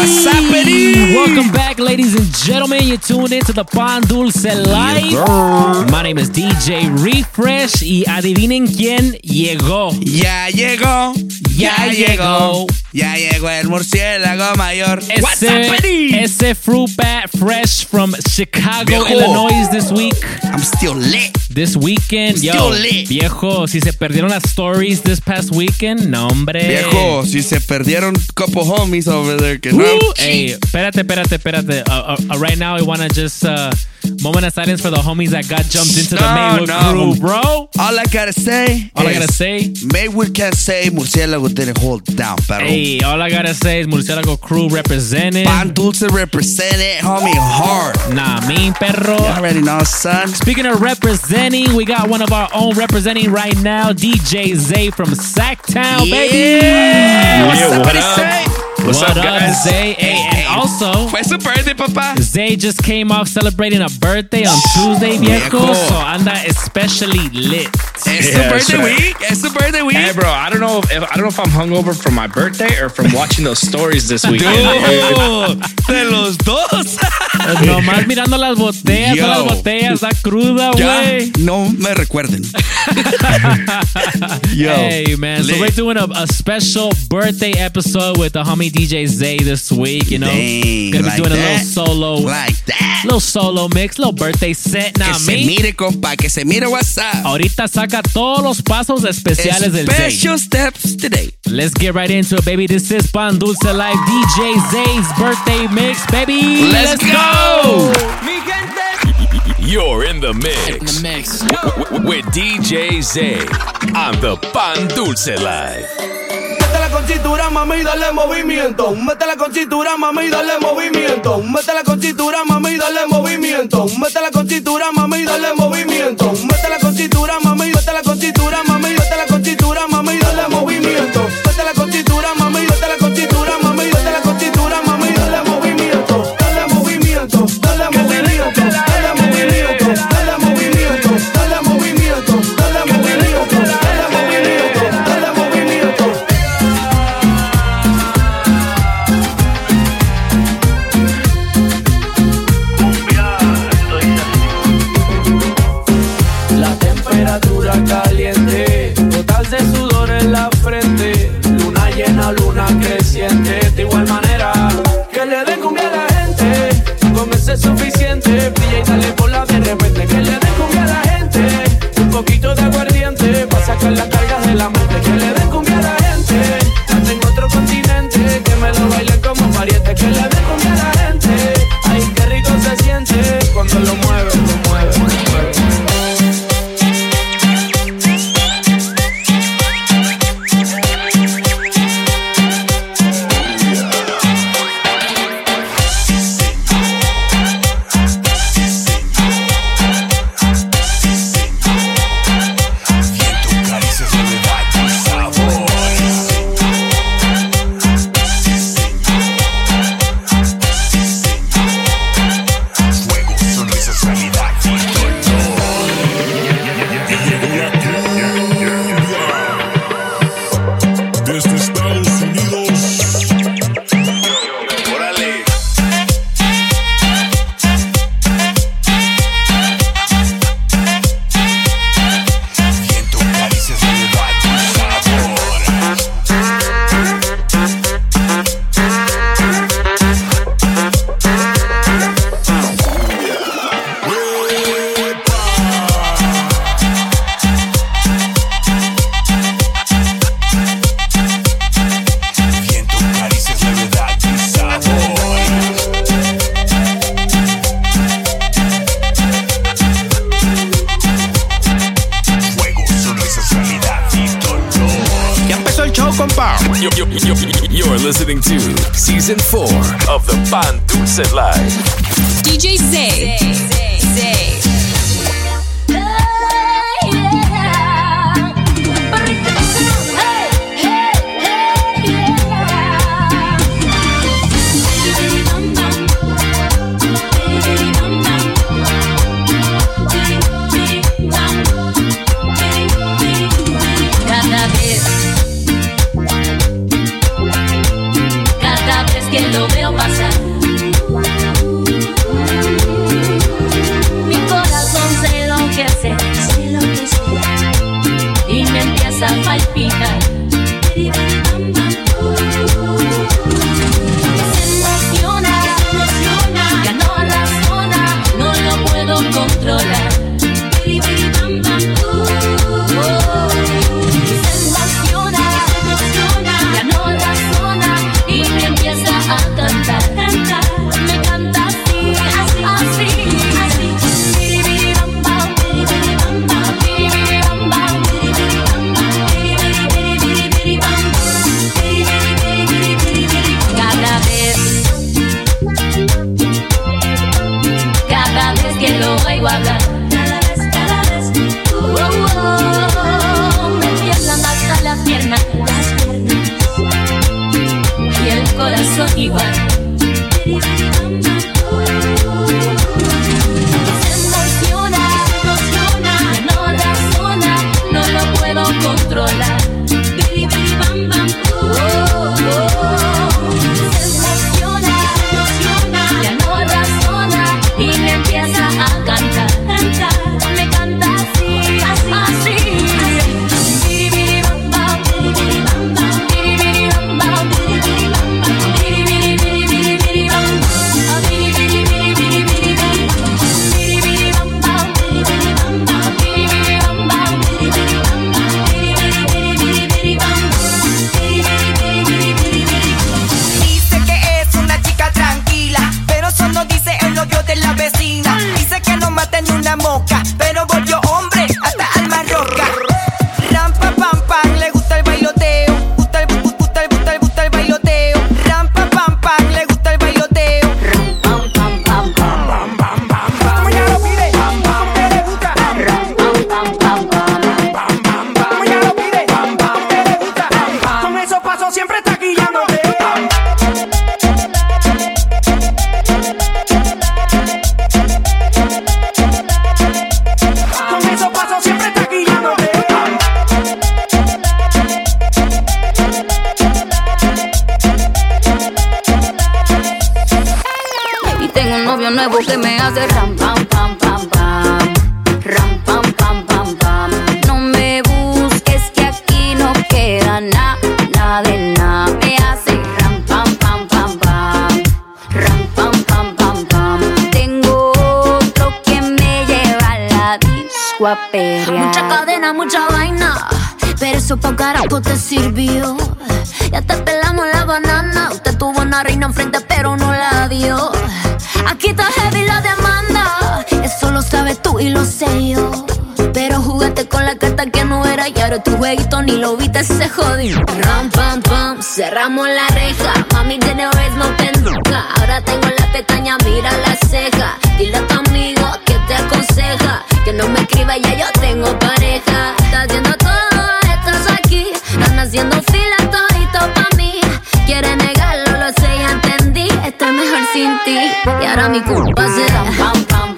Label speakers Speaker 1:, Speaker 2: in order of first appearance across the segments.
Speaker 1: What's happening?
Speaker 2: Welcome back, ladies and gentlemen. You're tuned into the Pan Dulce Live. My name is DJ Refresh. Y adivinen quién llegó.
Speaker 1: Ya llegó.
Speaker 2: Ya llegó.
Speaker 1: Ya llegó el murciélago mayor. What's happening?
Speaker 2: ese fruit bat fresh from Chicago,
Speaker 1: Viejo.
Speaker 2: Illinois this week.
Speaker 1: I'm still lit.
Speaker 2: This weekend, yo,
Speaker 1: Still lit.
Speaker 2: viejo, si se perdieron las stories this past weekend, no hombre.
Speaker 1: Viejo, si se perdieron couple homies over there que no.
Speaker 2: Hey, espérate, espérate, espérate. Uh, uh, uh, right now, I want to just uh, moment of silence for the homies that got jumped into the Maywood
Speaker 1: no.
Speaker 2: crew, bro.
Speaker 1: All I gotta say.
Speaker 2: All I gotta say,
Speaker 1: Maywood can't say murciélago didn't hold it down, pero.
Speaker 2: hey, all I gotta say is Murcielago crew representing.
Speaker 1: Pan Dulce represented, homie, hard.
Speaker 2: Nah, mean perro.
Speaker 1: You already know, son.
Speaker 2: Speaking of representing, we got one of our own representing right now, DJ Zay from Sacktown, baby.
Speaker 1: Yeah. What's
Speaker 3: Yeah,
Speaker 1: up,
Speaker 3: what up?
Speaker 1: Say?
Speaker 3: What's
Speaker 2: what
Speaker 3: up, guys?
Speaker 2: Zay? Hey, and also,
Speaker 1: Fue su birthday, papá.
Speaker 2: Zay just came off celebrating a birthday on Tuesday, viejo.
Speaker 1: Viejo.
Speaker 2: So anda especially lit.
Speaker 1: It's
Speaker 3: Yeah,
Speaker 1: su birthday
Speaker 3: sure.
Speaker 1: week. It's su birthday week.
Speaker 3: Hey, bro, I don't know if I don't know if I'm hungover from my birthday or from watching those stories this week.
Speaker 1: Oh, de los dos.
Speaker 2: Nomás mirando las botellas,
Speaker 1: Yo.
Speaker 2: las botellas, da cruda,
Speaker 1: ya
Speaker 2: güey.
Speaker 1: no me recuerden. Yo.
Speaker 2: Hey man, so we're doing a, a special birthday episode with the homie DJ Zay this week. You know,
Speaker 1: Dang,
Speaker 2: gonna be
Speaker 1: like
Speaker 2: doing a little solo,
Speaker 1: Like that.
Speaker 2: little solo mix, little birthday set. Now
Speaker 1: que se
Speaker 2: me,
Speaker 1: mire, compa, que se mire WhatsApp.
Speaker 2: ahorita saca todos los pasos especiales del Zay.
Speaker 1: Special steps today.
Speaker 2: Let's get right into it, baby. This is Pan Dulce Live DJ Zay's birthday mix, baby.
Speaker 1: Let's go.
Speaker 4: You're in the mix.
Speaker 2: mix.
Speaker 4: w- w- with DJ Zay on the Pan Dulce Live.
Speaker 5: Con cintura, mami, dale movimiento. Métela con cintura, mami, dale movimiento. Métela con cintura, mami, dale movimiento. Métela con cintura, mami, dale movimiento. Métela con cintura, mami, métela con cintura, mami, métela con cintura, mami, dale movimiento.
Speaker 6: this Ya
Speaker 7: te pelamos la banana. Usted tuvo una reina enfrente, pero no la dio. Aquí está heavy la demanda. Eso lo sabes tú y lo sé yo. Pero jugaste con la carta que no era y ahora tu jueguito ni lo viste, se jodió. Ram, pam, pam, cerramos la reja. Mami, de nuevo es no. Ahora tengo la pestaña, mira la ceja. Dile a tu amigo que te aconseja que no me escriba, ya yo tengo pareja. Estás haciendo fila todito pa' mí. Quiere negarlo, lo sé, ya entendí. Estoy mejor sin ti. Y ahora mi culpa será. Pam, pam,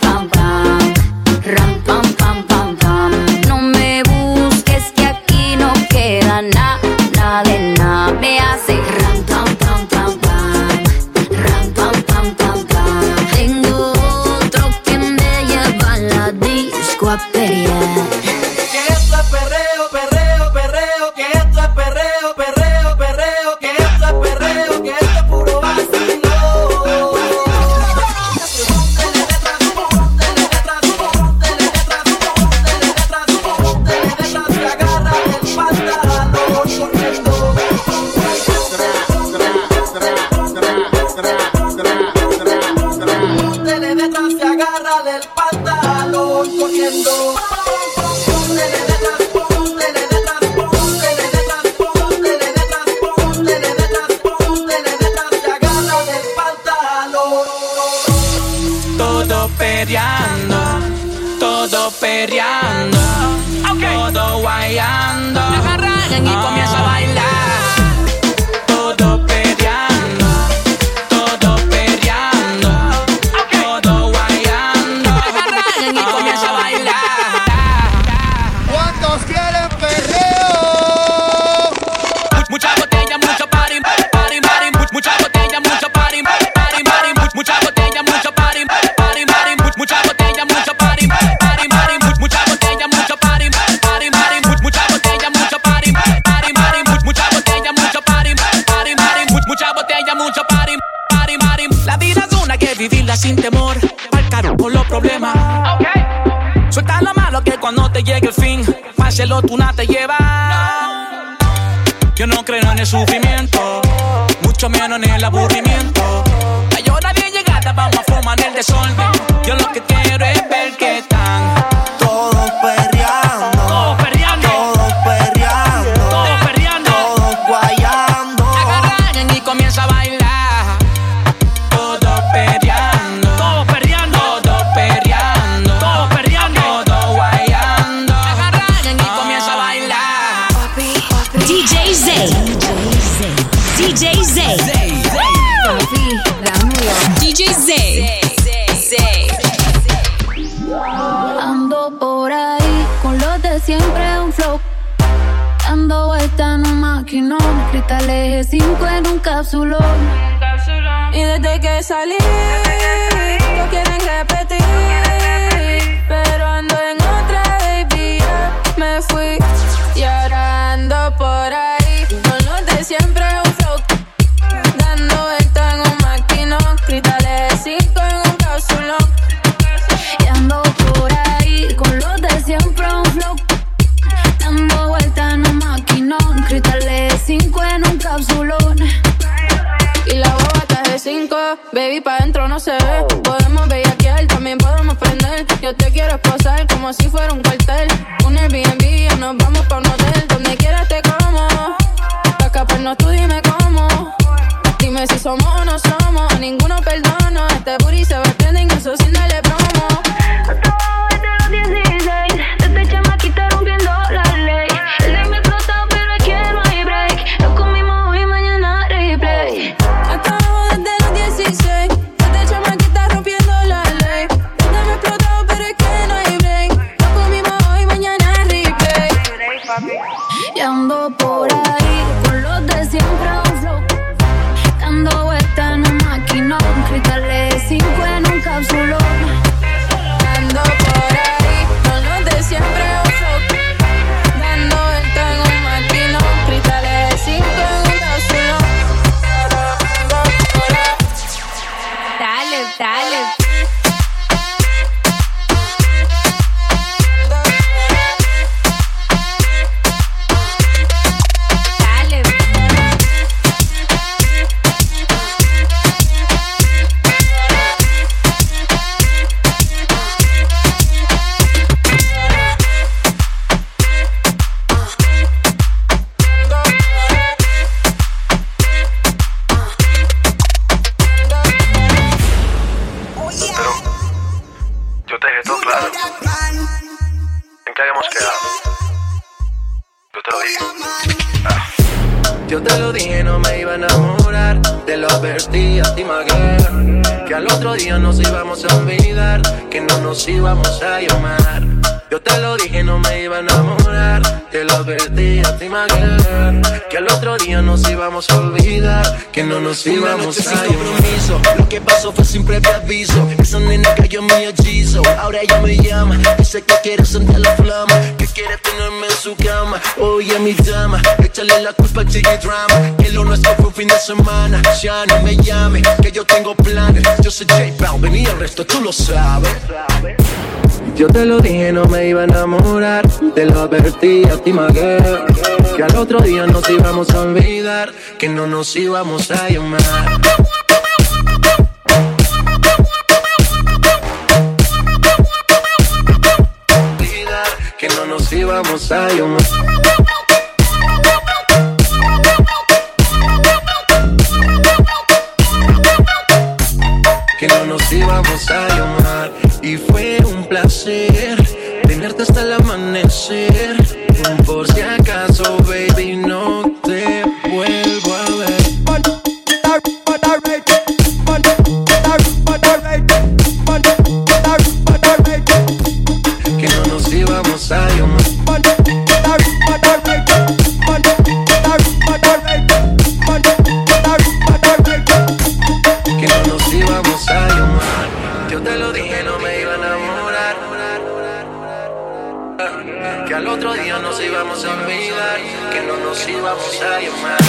Speaker 8: en
Speaker 9: la burra Eje 5 en un cápsulón. Y desde que salí, no quieren repetir. De 5. Baby, pa' dentro no se ve. Podemos bellaquear, también podemos prender. Yo te quiero esposar como si fuera un cuartel. Un Airbnb, ya nos vamos pa' un hotel. Donde quieras te como. Pa' escaparnos tú dime cómo. Dime si somos o no somos. Ninguno perdono. Este booty se va a trending, eso sin
Speaker 10: enamorar. Te lo advertí a ti. Que al otro día nos íbamos a olvidar. Que no nos íbamos a llamar. compromiso. Lo que pasó fue sin previo aviso. Esa nena cayó en mi hechizo. Ahora ella me llama. Dice que quiere sentir la flama. Que quiere tenerme en su cama. Oye, mi dama. Échale la culpa al chiqui drama. Que lo nuestro fue un fin de semana. Ya no me llame. Que yo tengo planes. Yo soy J Balvin y el resto tú lo sabes. Yo te lo dije, no me iba a enamorar. Te lo advertí a ti, Maguire. Que al otro día nos íbamos a olvidar. Que no nos íbamos a llamar. Que no nos íbamos a llamar. que no nos íbamos a llamar y fue un placer tenerte hasta el amanecer. Por si acaso, baby, no te vuelvo a ver. Que no nos íbamos a llamar. Que no nos íbamos a llamar. Yo te lo dije, no me iban a Que al otro día nos íbamos a olvidar, que no nos íbamos a llamar.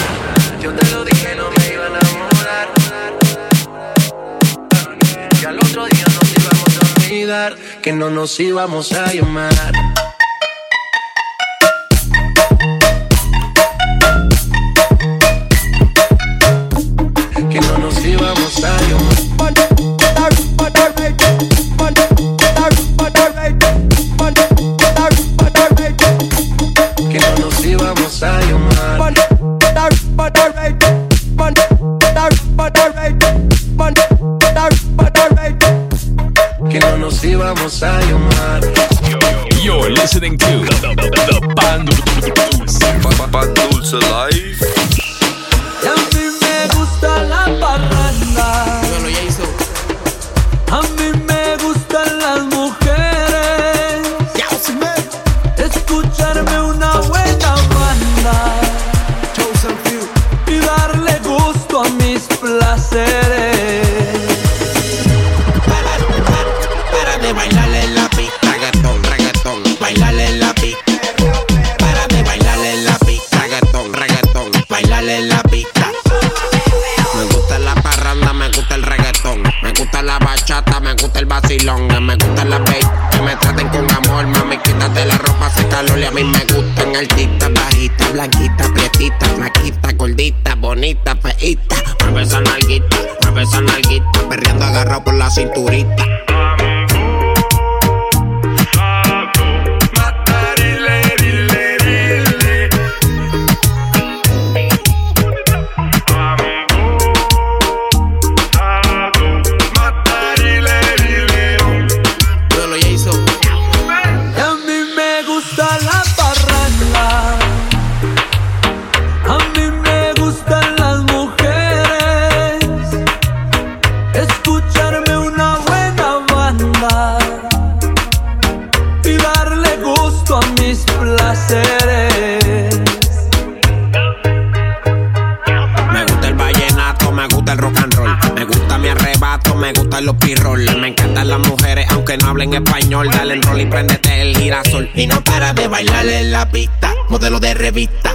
Speaker 10: Yo te lo dije, no me iba a enamorar. Que al otro día nos íbamos a olvidar, que no nos íbamos a llamar.
Speaker 11: la
Speaker 12: cinturita. vista.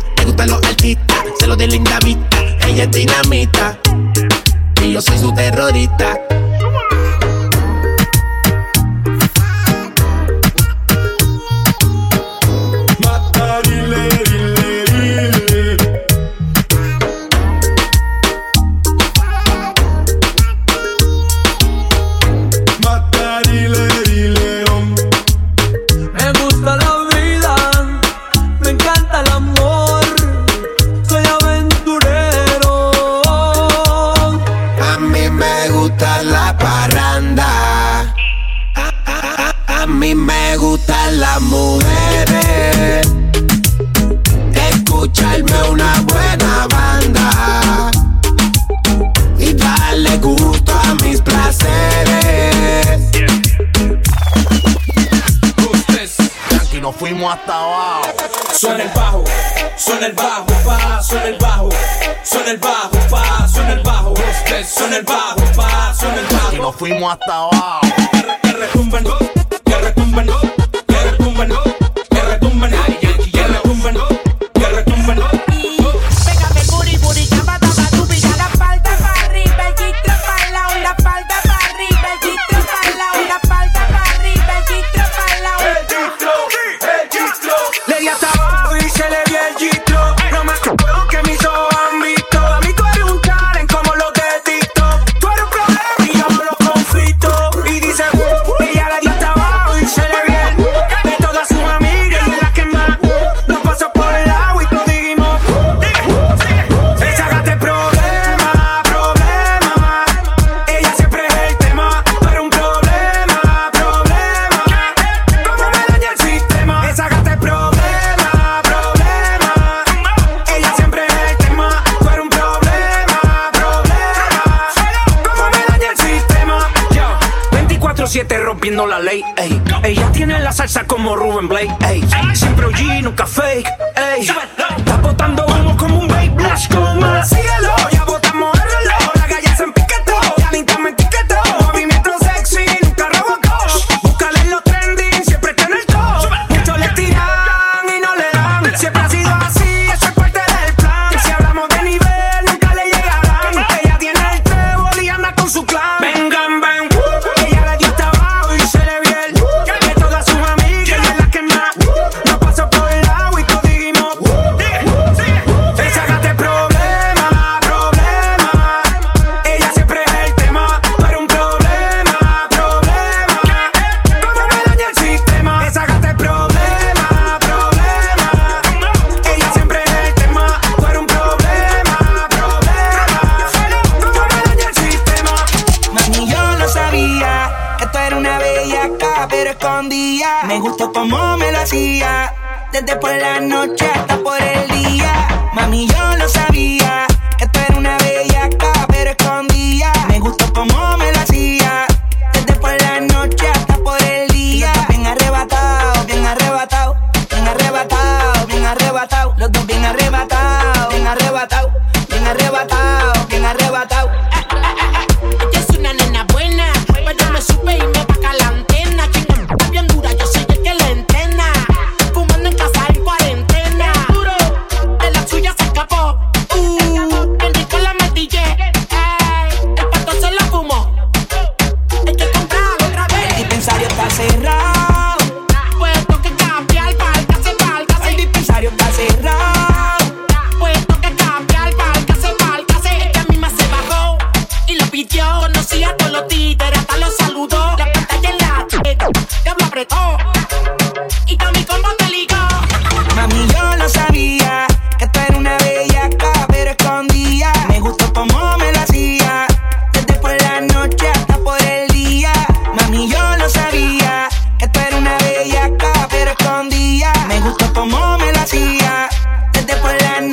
Speaker 13: hasta thought. Me
Speaker 14: gustó como me lo hacía. Desde por la noche hasta por el día. Mami, yo lo sabía. Que tú eras una bellaca, pero escondía. Me gustó como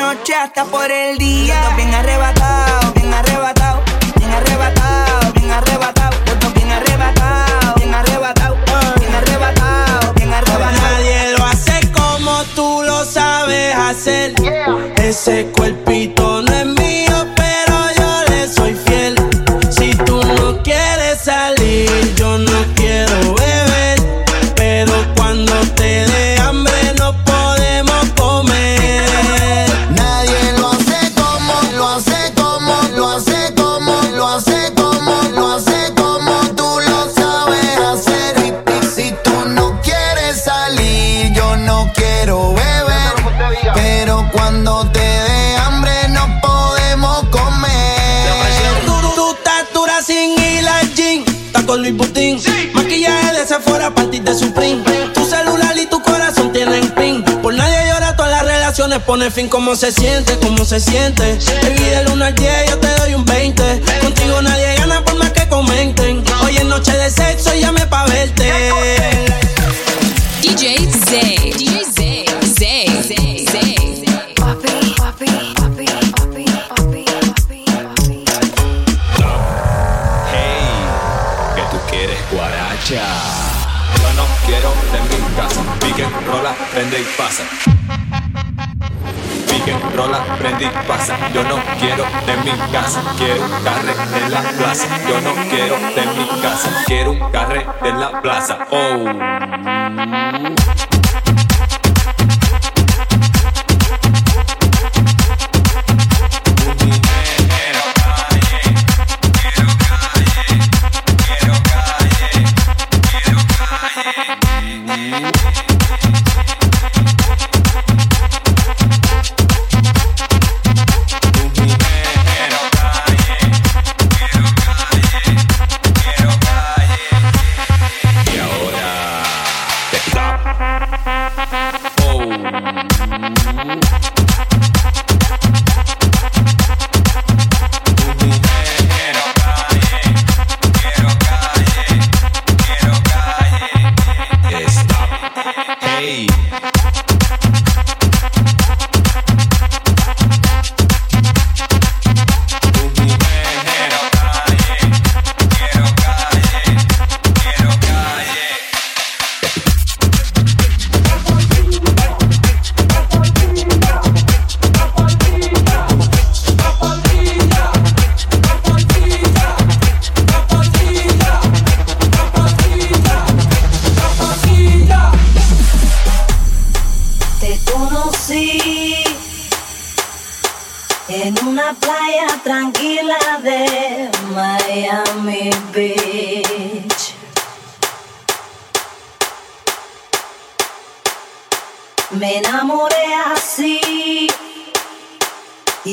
Speaker 14: noche hasta por el día. Bien arrebatado, bien arrebatado, bien arrebatado, bien arrebatado. Los bien arrebatado, bien arrebatado,
Speaker 15: eh. bien
Speaker 14: arrebatado, bien arrebatado.
Speaker 16: Nadie lo hace como tú lo sabes hacer. Ese cuerpito pone fin como se siente, como se siente. Baby, del 1 al 10 yo te doy un 20. Contigo nadie gana por más que comenten. Hoy es noche de sexo y llame pa' verte.
Speaker 17: DJ Zay. DJ Zay. Zay. Zay. Zay. Papi, papi.
Speaker 18: Yo no quiero de mi casa, pique, rola, prende y pasa que rola, prendí, pasa. Yo no quiero de mi casa, quiero un carre de la plaza. Yo no quiero de mi casa, quiero un carre de la plaza. Oh.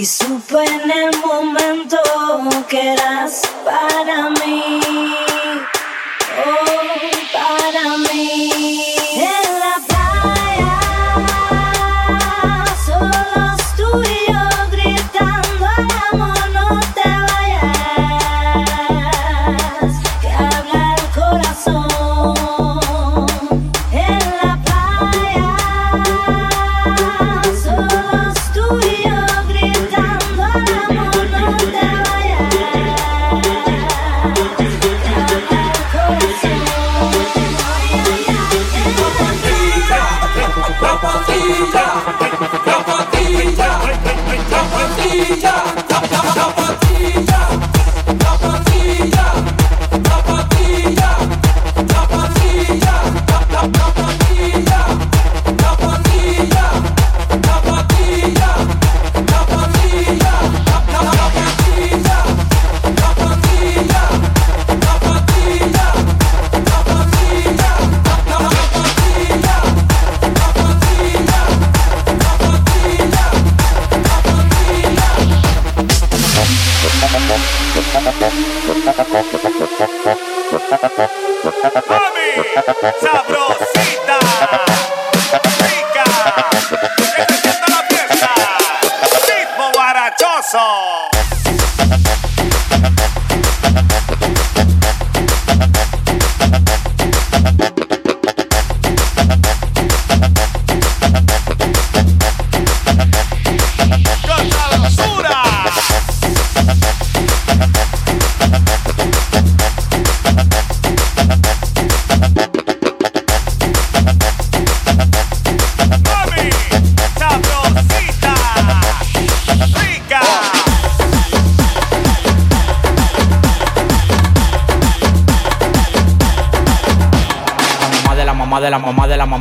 Speaker 18: Y
Speaker 19: supe en el momento que eras para mí. Oh, para
Speaker 20: mí.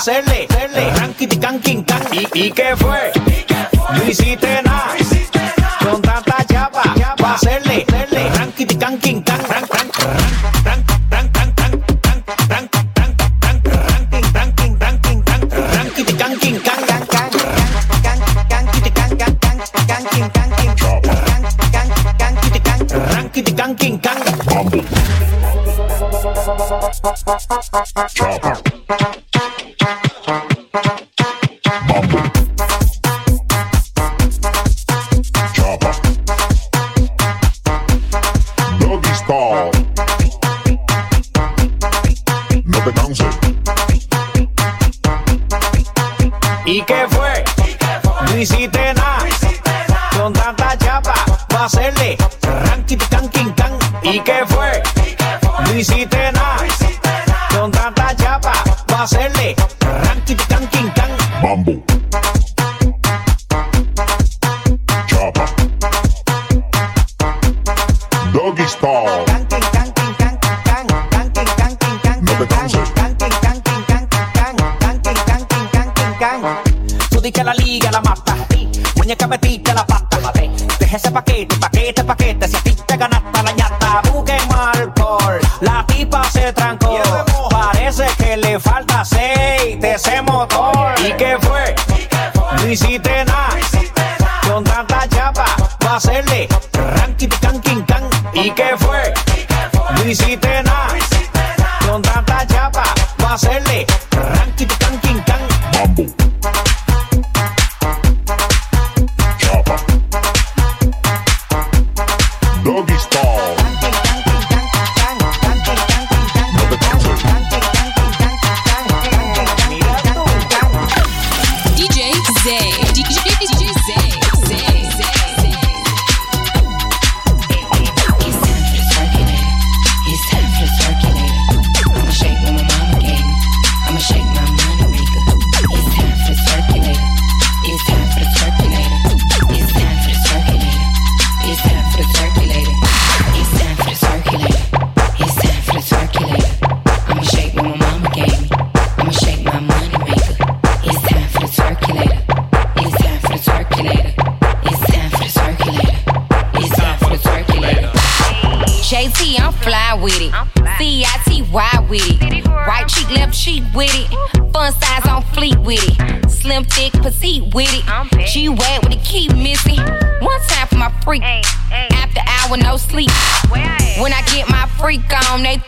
Speaker 21: hacerle, hacerle, ranking, canking, can. ¿Y, ¿Y qué fue? No hiciste nada. Con tanta chapa, pa' hacerle, ¿Y qué fue? No hiciste nada. Con tanta chapa,
Speaker 22: va a hacerle ranking, canking, can. ¿Y qué fue? No hiciste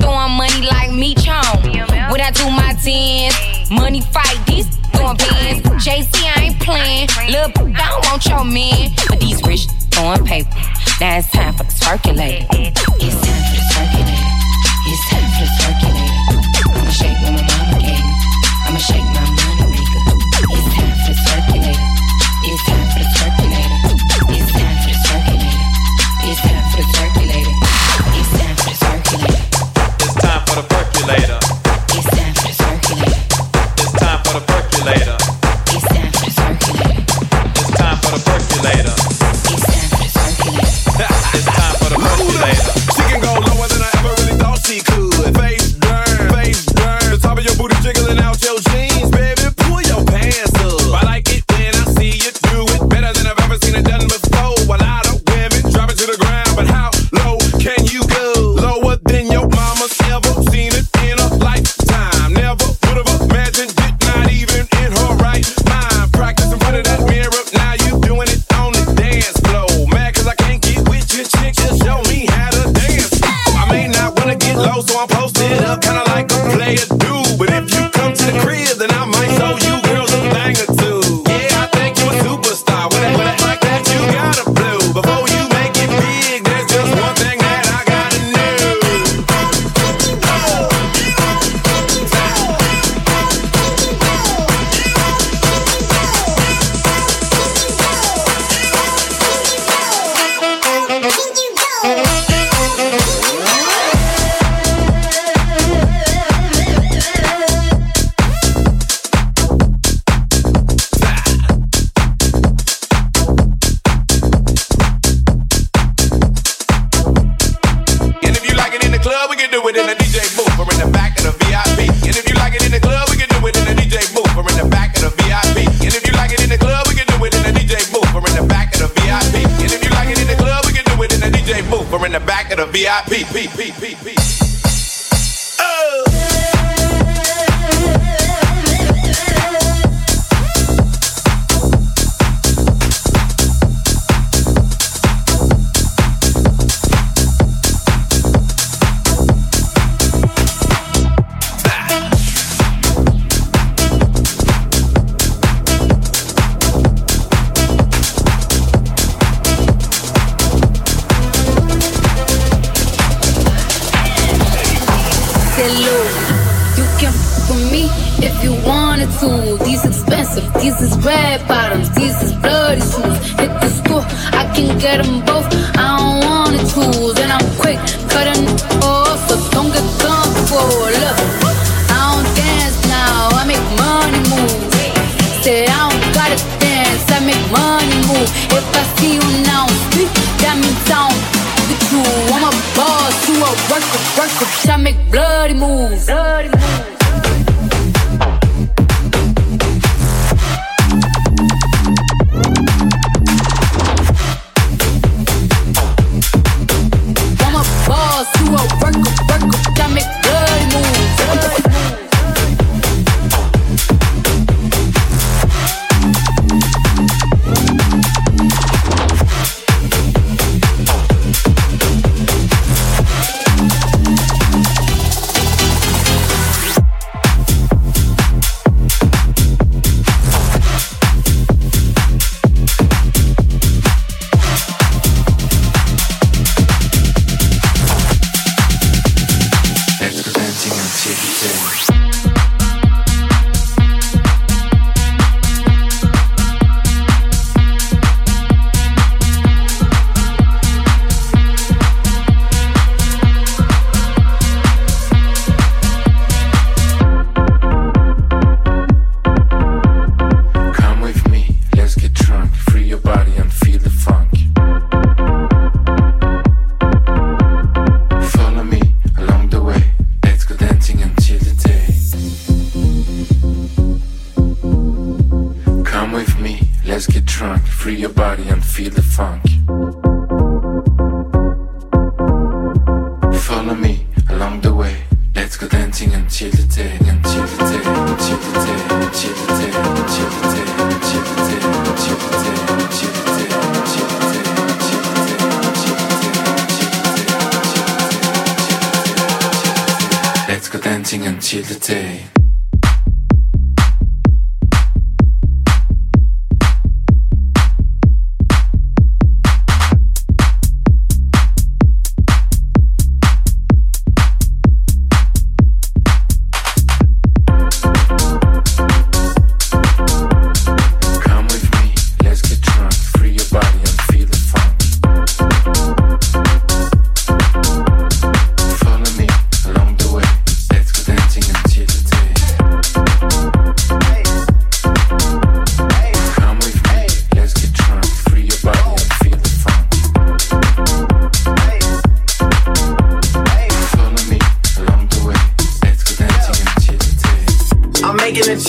Speaker 23: throwing money like me, Chong. When I do my tens, money fight, these throwing pins. JC, I ain't playing. Look, I don't want your man. But these rich throwing paper. Now it's time for the circulate.
Speaker 24: It's time for the circulate. It's time for the circulate. I'ma shake
Speaker 25: with
Speaker 24: my These is red bottoms, these is bloody shoes. Hit the store, I can get them both. I don't want the tools, and I'm quick cutting off, so don't get comfortable. Look, I don't dance now, I make money move. Say I don't gotta dance, I make money move. If I see you now, speak, that means I don't with you. I'm a boss, you a worker, worker, I make
Speaker 26: blood.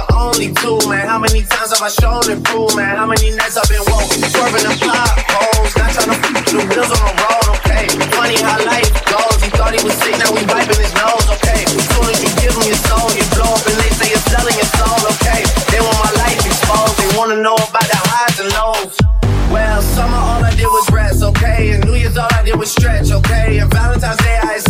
Speaker 10: The only two, man. How many times have I shown and proved, man? How many nights I've been woke, swerving the potholes, not trying to f the wheels on the road, okay? Funny how life goes. He thought he was sick, now we wiping his nose, okay? As soon as you give him your soul, you blow up and they say you're selling your soul, okay? They want my life exposed, they wanna know about the highs and lows. Well, summer all I did was rest, okay? And New Year's all I did was stretch, okay? And Valentine's Day I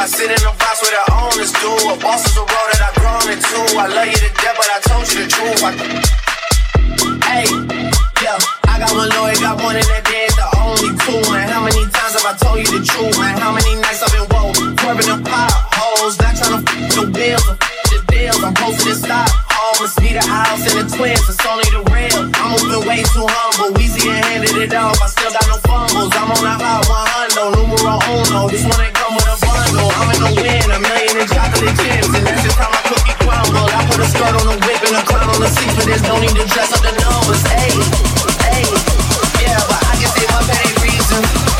Speaker 10: I sit in a box where the owners do. A boss is a role that I've grown into. I love you to death, but I told you the truth. I, hey, yeah, I got one lawyer, got one in that day. The only two, man. How many times have I told you the truth, man? How many nights I've been woke, swerving the potholes, not trying to f the bills, the deals. I'm posted in Almost need a house and the twins, it's only the real. I'm moving way too humble. Weezy and handed it off. I still got no fumbles. I'm on a hot 100, numero uno. This one ain't come with a bundle. I'm in the win, a million in chocolate chips, and that's just how my cookie crumble. I put a skirt on the whip and a crown on the seat, but there's no need to dress up the numbers. Hey, hey, yeah, but I guess they must have their reason.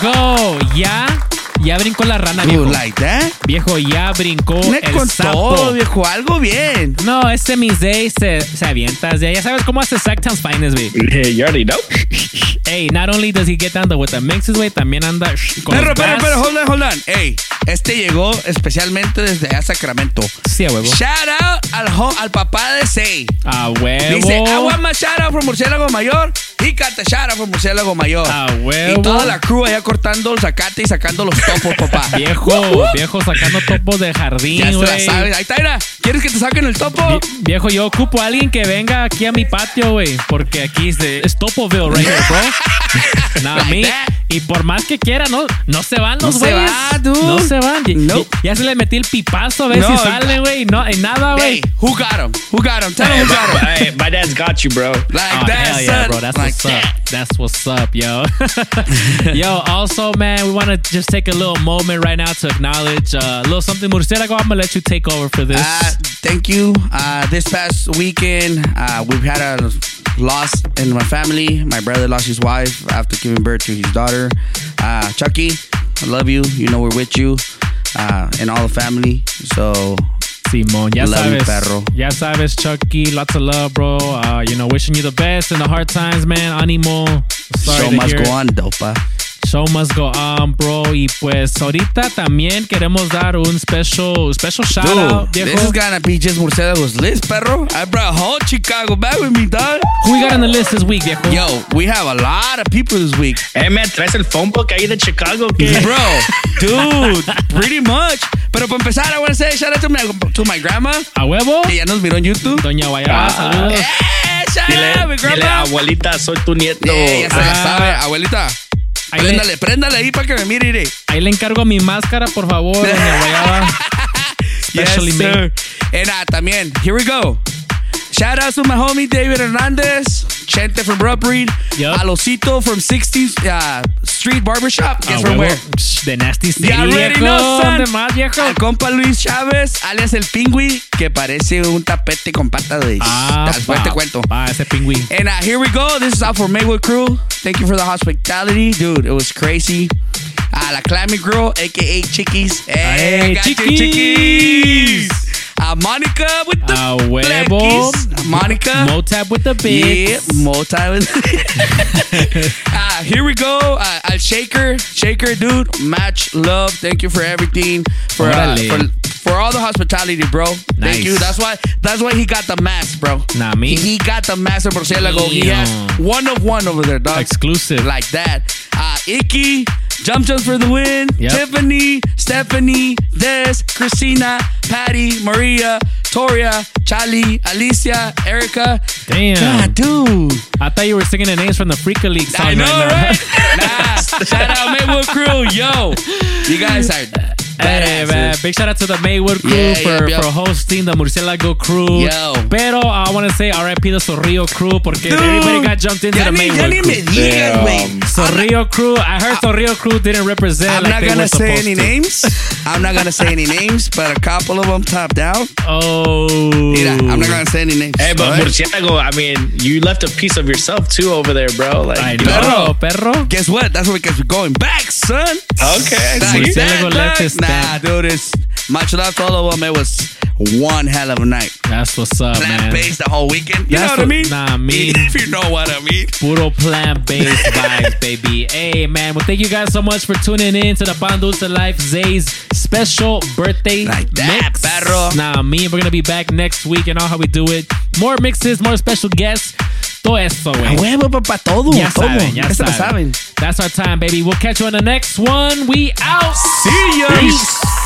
Speaker 2: Viejo, ya. Ya brincó la rana, viejo.
Speaker 1: like that?
Speaker 2: Viejo, ya brincó
Speaker 1: Me
Speaker 2: el
Speaker 1: con
Speaker 2: sapo.
Speaker 1: todo, viejo. Algo bien.
Speaker 2: No, este Miss Day se, se avienta. Ya, ya sabes cómo hace Sacktown's Finest, güey.
Speaker 3: You already know.
Speaker 2: Hey, not only does he get down with the mixes, güey, también anda con
Speaker 1: Pero,
Speaker 2: los
Speaker 1: pero, pero, hold on, hold on. Ey, este llegó especialmente desde allá Sacramento.
Speaker 2: Sí, a huevo.
Speaker 1: Shout out al, ho- al papá de Say.
Speaker 2: A huevo.
Speaker 1: Dice, I want my shout out from Murciélago Mayor. Got the shout out from Murciélago Mayor.
Speaker 2: A huevo.
Speaker 1: Y toda la crew allá cortando el zacate y sacando los topos, papá.
Speaker 2: Viejo, viejo sacando topos de
Speaker 1: Ya
Speaker 2: jardín,
Speaker 1: se la
Speaker 2: güey.
Speaker 1: sabes. Ahí está, mira. ¿Quieres que te saquen el topo?
Speaker 2: Vie- Viejo, yo ocupo a alguien que venga aquí a mi patio, güey. Porque aquí es, de, es Topoville, right here, bro. Nada,
Speaker 1: Like
Speaker 2: mí.
Speaker 1: that.
Speaker 2: Y por más que quiera, no, no se van
Speaker 1: No
Speaker 2: los
Speaker 1: se
Speaker 2: güeyes.
Speaker 1: va, dude.
Speaker 2: No se van. Y-
Speaker 1: No.
Speaker 2: y- Ya se le metí el pipazo a ver
Speaker 1: No.
Speaker 2: si sale, güey. No, y nada, güey.
Speaker 1: Hey, who got him? Who got him? Tell him who got him.
Speaker 3: Hey, my dad's got you, bro.
Speaker 1: Like
Speaker 2: Oh,
Speaker 1: that,
Speaker 2: hell yeah, bro. That's
Speaker 1: like
Speaker 2: what's
Speaker 1: that.
Speaker 2: up. That's what's up, yo. yo, also, man, we want to just take a little moment right now to acknowledge uh, a little something. Murciélago, I'm going to let you take over for this.
Speaker 1: Uh, thank you. Uh, this past weekend, uh, we've had a loss in my family. My brother lost his wife after giving birth to his daughter. Uh, Chucky, I love you. You know we're with you uh, and all the family. So,
Speaker 2: Simón, ya
Speaker 1: love you,
Speaker 2: sabes.
Speaker 1: perro.
Speaker 2: Ya sabes, Chucky. Lots of love, bro. Uh, you know, wishing you the best in the hard times, man. Animo. Sorry
Speaker 1: Show must
Speaker 2: hear
Speaker 1: go on, dopa.
Speaker 2: Show must go on, bro. Y pues ahorita también queremos dar un special, special shout out,
Speaker 1: Dude,
Speaker 2: viejo.
Speaker 1: this is gonna be just Murcielago's list, perro. I brought whole Chicago back with me, dog.
Speaker 2: Who we got on the list this week, viejo?
Speaker 1: Yo, we have a lot of people this week.
Speaker 3: Hey, man, ¿traes el phone book ahí de Chicago? ¿Qué?
Speaker 1: Bro, dude, pretty much. Pero para empezar, I want to say shout out to my, to my grandma.
Speaker 2: A huevo.
Speaker 1: Que ya nos miró en YouTube.
Speaker 2: Doña Guayaba,
Speaker 3: Ah.
Speaker 2: saludos.
Speaker 1: Eh, shout
Speaker 3: Dile,
Speaker 1: out, mi
Speaker 3: dile,
Speaker 1: grandma.
Speaker 3: abuelita, soy tu nieto.
Speaker 1: Eh, ya se la
Speaker 2: Ah.
Speaker 1: sabe, abuelita.
Speaker 2: Ahí le-
Speaker 1: Préndale, préndale ahí para que me mire.
Speaker 2: Ahí le encargo mi máscara, por favor, Doña Guayaba.
Speaker 1: Yes,
Speaker 2: made.
Speaker 1: sir. And uh, también, here we go. Shout out to my homie David Hernandez, Chente from Rubreed,
Speaker 2: Yup.
Speaker 1: Alosito from 60s uh, Street Barbershop. Guess
Speaker 2: A
Speaker 1: from where?
Speaker 2: De Nasty City,
Speaker 1: Ya already know, son.
Speaker 2: ¿Dónde más, viejo?
Speaker 1: Al compa Luis Chávez, alias el pingüi, que parece un tapete con pata de...
Speaker 2: Ah,
Speaker 1: Después te cuento.
Speaker 2: pa, ese pingüín.
Speaker 1: And uh, here we go. This is out for Maywood Crew. Thank you for the hospitality. Dude, it was crazy. Uh, La Clammy Girl, a.k.a. Chickies. Hey,
Speaker 2: Hey,
Speaker 1: got you,
Speaker 2: Chickies.
Speaker 1: Uh, Monica with the
Speaker 2: A huevo.
Speaker 1: Monica.
Speaker 2: Motap with the
Speaker 1: Yeah,
Speaker 2: bigs.
Speaker 1: Mota. uh, here we go. Uh, Al Shaker, Shaker, dude. Match love. Thank you for everything. For uh, for for all the hospitality, bro. Thank you. That's why. That's why he got the mask, bro.
Speaker 2: Nah, me.
Speaker 1: He got the mask of Murcielago. He has one of one over there, dog.
Speaker 2: Exclusive.
Speaker 1: Like that. Uh, Icky, jump jumps for the win.
Speaker 2: Yep.
Speaker 1: Tiffany, Stephanie, Des, Christina, Patty, Maria, Toria, Charlie, Alicia, Erica.
Speaker 2: Damn.
Speaker 1: God, dude.
Speaker 2: I thought you were singing the names from the Freaka League song
Speaker 1: I know,
Speaker 2: right
Speaker 1: right? nah. Shout out Maywood Crew, yo. You guys are
Speaker 2: Hey, eh, eh. man,
Speaker 1: eh,
Speaker 2: big shout out to the Maywood crew
Speaker 1: Yeah,
Speaker 2: for,
Speaker 1: yep, yep.
Speaker 2: for hosting the Murcielago crew.
Speaker 1: Yo.
Speaker 2: Pero I want to say RIP the Zorrillo crew porque
Speaker 1: Dude,
Speaker 2: everybody got jumped into
Speaker 1: ya
Speaker 2: the
Speaker 1: ni-
Speaker 2: Maywood crew.
Speaker 1: me digas, güey.
Speaker 2: Zorrillo crew. I heard Zorrillo crew didn't represent
Speaker 1: I'm
Speaker 2: like
Speaker 1: not gonna say any
Speaker 2: to.
Speaker 1: names. I'm not gonna say any names, but a couple of them top down.
Speaker 2: Oh.
Speaker 1: Mira, I'm not gonna say any names.
Speaker 3: Hey, but
Speaker 1: Alright?
Speaker 3: Murcielago, I mean, you left a piece of yourself too over there, bro. Like,
Speaker 2: I
Speaker 3: you know?
Speaker 2: know, perro.
Speaker 1: Guess what? That's because we're going back, son.
Speaker 3: Okay, I
Speaker 1: Like
Speaker 3: see.
Speaker 1: that,
Speaker 2: Murcielago left his
Speaker 1: Nah,
Speaker 2: stamp.
Speaker 1: dude, it's much love to all of them. It was one hell of a night.
Speaker 2: That's what's up,
Speaker 1: Plant
Speaker 2: man.
Speaker 1: based the whole weekend. You
Speaker 2: That's
Speaker 1: know what I mean?
Speaker 2: nah, I mean-
Speaker 1: if you know what I mean.
Speaker 2: Puro plant based vibes, baby. Hey, man. Well, thank you guys so much for tuning in to the Pan Dulce Life Zay's special birthday
Speaker 1: Like that,
Speaker 2: mix.
Speaker 1: perro.
Speaker 2: Nah, me. We're gonna be back next week and all how we do it. More mixes, more special guests. Todo eso,
Speaker 1: A huevo, papá, todo.
Speaker 2: Ya
Speaker 1: todo.
Speaker 2: saben, ya saben.
Speaker 1: saben.
Speaker 2: That's our time, baby. We'll catch you on the next one. We out.
Speaker 1: See ya.
Speaker 2: Peace.